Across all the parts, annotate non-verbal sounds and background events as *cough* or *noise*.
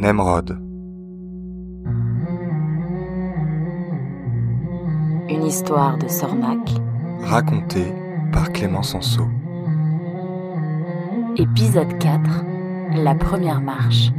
Nemrod. Une histoire de Sornac. Racontée par Clément Sanso. Épisode 4. La première marche.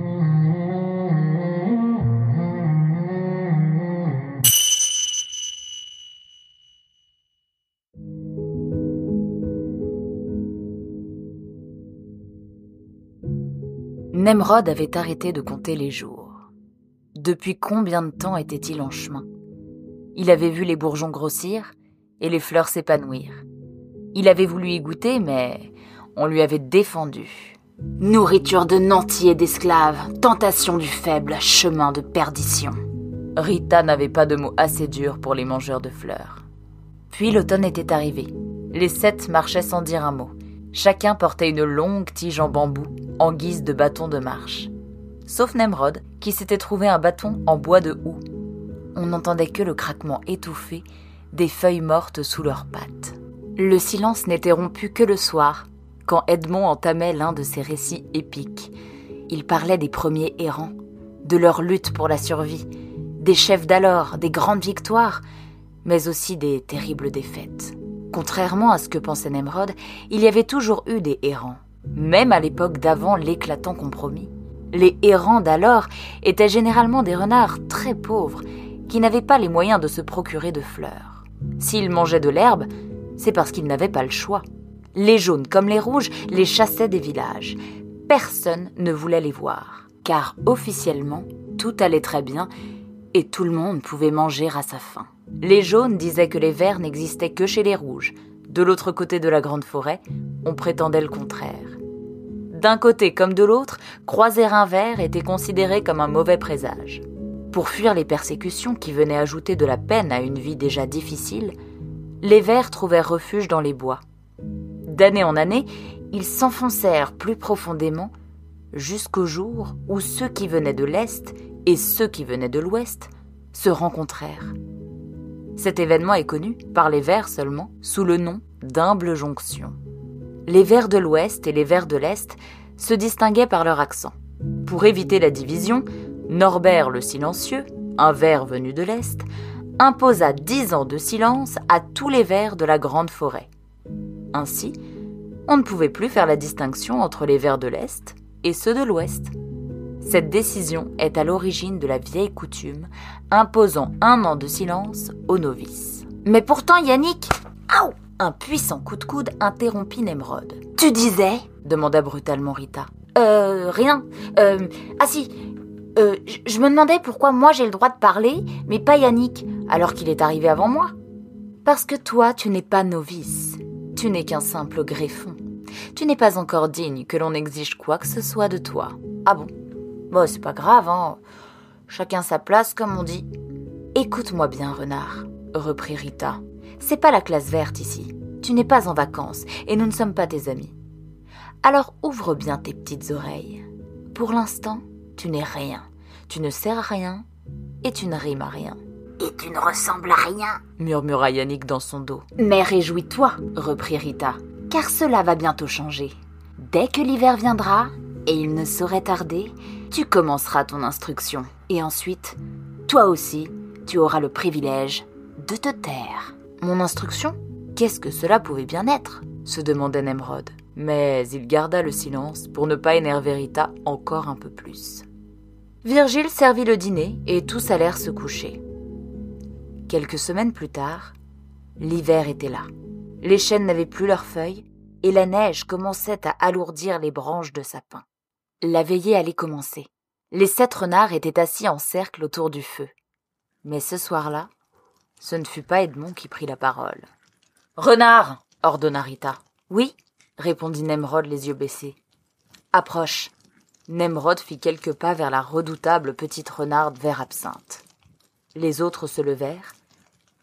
Nemrod avait arrêté de compter les jours. Depuis combien de temps était-il en chemin? Il avait vu les bourgeons grossir et les fleurs s'épanouir. Il avait voulu y goûter, mais on lui avait défendu. Nourriture de nantis et d'esclaves, tentation du faible, chemin de perdition. Rita n'avait pas de mots assez durs pour les mangeurs de fleurs. Puis l'automne était arrivé. Les sept marchaient sans dire un mot. Chacun portait une longue tige en bambou en guise de bâton de marche. Sauf Nemrod, qui s'était trouvé un bâton en bois de houx. On n'entendait que le craquement étouffé des feuilles mortes sous leurs pattes. Le silence n'était rompu que le soir, quand Edmond entamait l'un de ses récits épiques. Il parlait des premiers errants, de leur lutte pour la survie, des chefs d'alors, des grandes victoires, mais aussi des terribles défaites. Contrairement à ce que pensait Nemrod, il y avait toujours eu des errants, même à l'époque d'avant l'éclatant compromis. Les errants d'alors étaient généralement des renards très pauvres, qui n'avaient pas les moyens de se procurer de fleurs. S'ils mangeaient de l'herbe, c'est parce qu'ils n'avaient pas le choix. Les jaunes comme les rouges les chassaient des villages. Personne ne voulait les voir, car officiellement, tout allait très bien et tout le monde pouvait manger à sa faim. Les jaunes disaient que les verts n'existaient que chez les rouges. De l'autre côté de la grande forêt, on prétendait le contraire. D'un côté comme de l'autre, croiser un vert était considéré comme un mauvais présage. Pour fuir les persécutions qui venaient ajouter de la peine à une vie déjà difficile, les vers trouvèrent refuge dans les bois. D'année en année, ils s'enfoncèrent plus profondément jusqu'au jour où ceux qui venaient de l'Est et ceux qui venaient de l'Ouest se rencontrèrent. Cet événement est connu, par les vers seulement, sous le nom d'humble jonction. Les vers de l'Ouest et les vers de l'Est se distinguaient par leur accent. Pour éviter la division, Norbert le Silencieux, un vers venu de l'Est, imposa dix ans de silence à tous les vers de la grande forêt. Ainsi, on ne pouvait plus faire la distinction entre les vers de l'Est et ceux de l'Ouest. Cette décision est à l'origine de la vieille coutume imposant un an de silence aux novices. Mais pourtant, Yannick Un puissant coup de coude interrompit Nemrod. Tu disais demanda brutalement Rita. Euh, rien. Euh, ah si. Euh, je me demandais pourquoi moi j'ai le droit de parler, mais pas Yannick, alors qu'il est arrivé avant moi. Parce que toi, tu n'es pas novice. Tu n'es qu'un simple greffon. Tu n'es pas encore digne que l'on exige quoi que ce soit de toi. Ah bon? Bon, c'est pas grave, hein. Chacun sa place, comme on dit. Écoute-moi bien, renard, reprit Rita. C'est pas la classe verte ici. Tu n'es pas en vacances et nous ne sommes pas tes amis. Alors ouvre bien tes petites oreilles. Pour l'instant, tu n'es rien. Tu ne sers à rien et tu ne rimes à rien. Et tu ne ressembles à rien, murmura Yannick dans son dos. Mais réjouis-toi, reprit Rita, car cela va bientôt changer. Dès que l'hiver viendra, et il ne saurait tarder, tu commenceras ton instruction. Et ensuite, toi aussi, tu auras le privilège de te taire. Mon instruction? Qu'est-ce que cela pouvait bien être? se demandait Nemrod. Mais il garda le silence pour ne pas énerver Rita encore un peu plus. Virgile servit le dîner et tous allèrent se coucher. Quelques semaines plus tard, l'hiver était là. Les chênes n'avaient plus leurs feuilles et la neige commençait à alourdir les branches de sapin. La veillée allait commencer. Les sept renards étaient assis en cercle autour du feu. Mais ce soir-là, ce ne fut pas Edmond qui prit la parole. Renard ordonna Rita. Oui, répondit Nemrod les yeux baissés. Approche. Nemrod fit quelques pas vers la redoutable petite renarde vert absinthe. Les autres se levèrent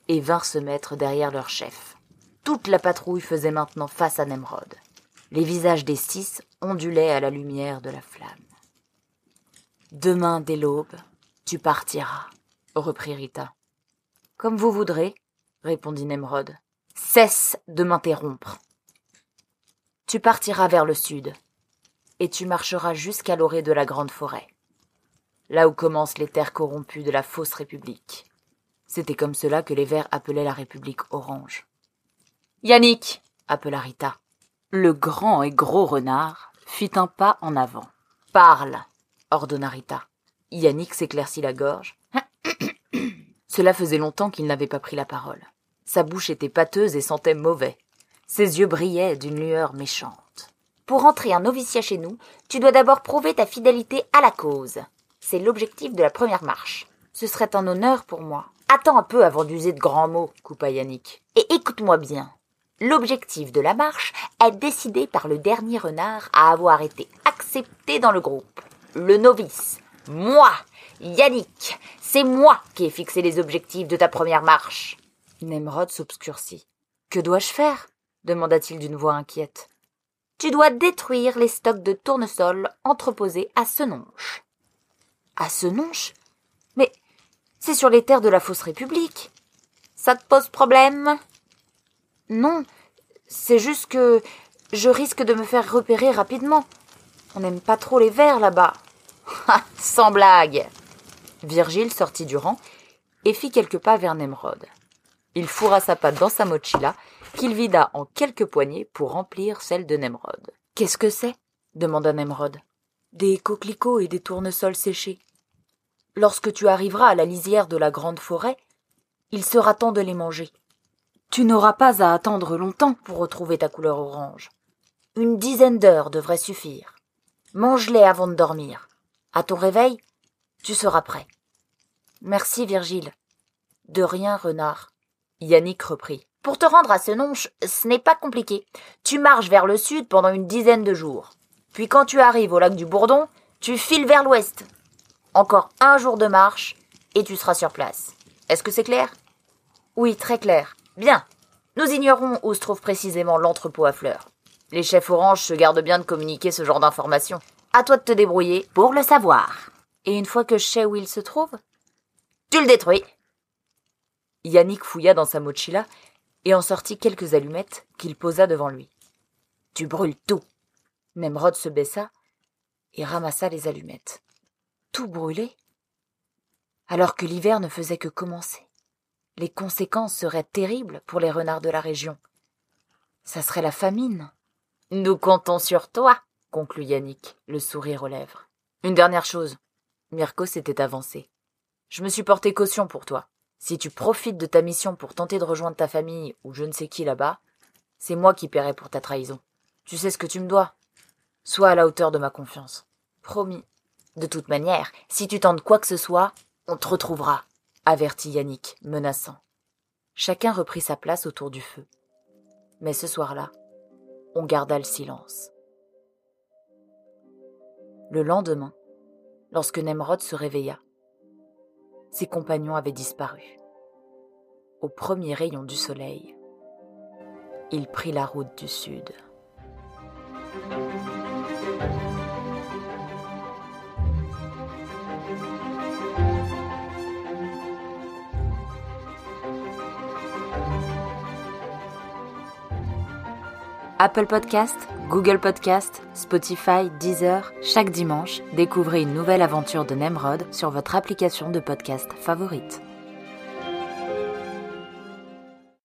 et vinrent se mettre derrière leur chef. Toute la patrouille faisait maintenant face à Nemrod. Les visages des six ondulaient à la lumière de la flamme. Demain dès l'aube, tu partiras, reprit Rita. Comme vous voudrez, répondit Nemrod. Cesse de m'interrompre. Tu partiras vers le sud, et tu marcheras jusqu'à l'orée de la grande forêt. là où commencent les terres corrompues de la fausse République. C'était comme cela que les Verts appelaient la République orange. Yannick appela Rita. Le grand et gros renard fit un pas en avant. Parle ordonna Rita. Yannick s'éclaircit la gorge. *coughs* Cela faisait longtemps qu'il n'avait pas pris la parole. Sa bouche était pâteuse et sentait mauvais. Ses yeux brillaient d'une lueur méchante. Pour entrer un noviciat chez nous, tu dois d'abord prouver ta fidélité à la cause. C'est l'objectif de la première marche. Ce serait un honneur pour moi. Attends un peu avant d'user de grands mots, coupa Yannick. Et écoute-moi bien. L'objectif de la marche est décidé par le dernier renard à avoir été accepté dans le groupe. Le novice. Moi, Yannick, c'est moi qui ai fixé les objectifs de ta première marche. Nemrod s'obscurcit. Que dois-je faire? demanda-t-il d'une voix inquiète. Tu dois détruire les stocks de tournesol entreposés à Senonche. À Senonche Mais c'est sur les terres de la fausse République. Ça te pose problème? Non, c'est juste que je risque de me faire repérer rapidement. On n'aime pas trop les vers là-bas. *laughs* Sans blague. Virgile sortit du rang et fit quelques pas vers Nemrod. Il fourra sa patte dans sa mochila, qu'il vida en quelques poignées pour remplir celle de Nemrod. Qu'est-ce que c'est? demanda Nemrod. Des coquelicots et des tournesols séchés. Lorsque tu arriveras à la lisière de la grande forêt, il sera temps de les manger. Tu n'auras pas à attendre longtemps pour retrouver ta couleur orange. Une dizaine d'heures devrait suffire. Mange-les avant de dormir. À ton réveil, tu seras prêt. Merci, Virgile. De rien, renard. Yannick reprit. Pour te rendre à ce nonche, ce n'est pas compliqué. Tu marches vers le sud pendant une dizaine de jours. Puis quand tu arrives au lac du Bourdon, tu files vers l'ouest. Encore un jour de marche, et tu seras sur place. Est-ce que c'est clair? Oui, très clair. Bien. Nous ignorons où se trouve précisément l'entrepôt à fleurs. Les chefs oranges se gardent bien de communiquer ce genre d'informations. À toi de te débrouiller pour le savoir. Et une fois que je sais où il se trouve Tu le détruis. Yannick fouilla dans sa mochila et en sortit quelques allumettes qu'il posa devant lui. Tu brûles tout. Nemrod se baissa et ramassa les allumettes. Tout brûlé? Alors que l'hiver ne faisait que commencer. Les conséquences seraient terribles pour les renards de la région. Ça serait la famine. Nous comptons sur toi, conclut Yannick, le sourire aux lèvres. Une dernière chose. Mirko s'était avancé. Je me suis porté caution pour toi. Si tu profites de ta mission pour tenter de rejoindre ta famille ou je ne sais qui là-bas, c'est moi qui paierai pour ta trahison. Tu sais ce que tu me dois. Sois à la hauteur de ma confiance. Promis. De toute manière, si tu tentes quoi que ce soit, on te retrouvera, avertit Yannick, menaçant. Chacun reprit sa place autour du feu. Mais ce soir-là, on garda le silence. Le lendemain, lorsque Nemrod se réveilla, ses compagnons avaient disparu. Au premier rayon du soleil, il prit la route du sud. Apple Podcast, Google Podcast, Spotify, Deezer, chaque dimanche, découvrez une nouvelle aventure de Nemrod sur votre application de podcast favorite.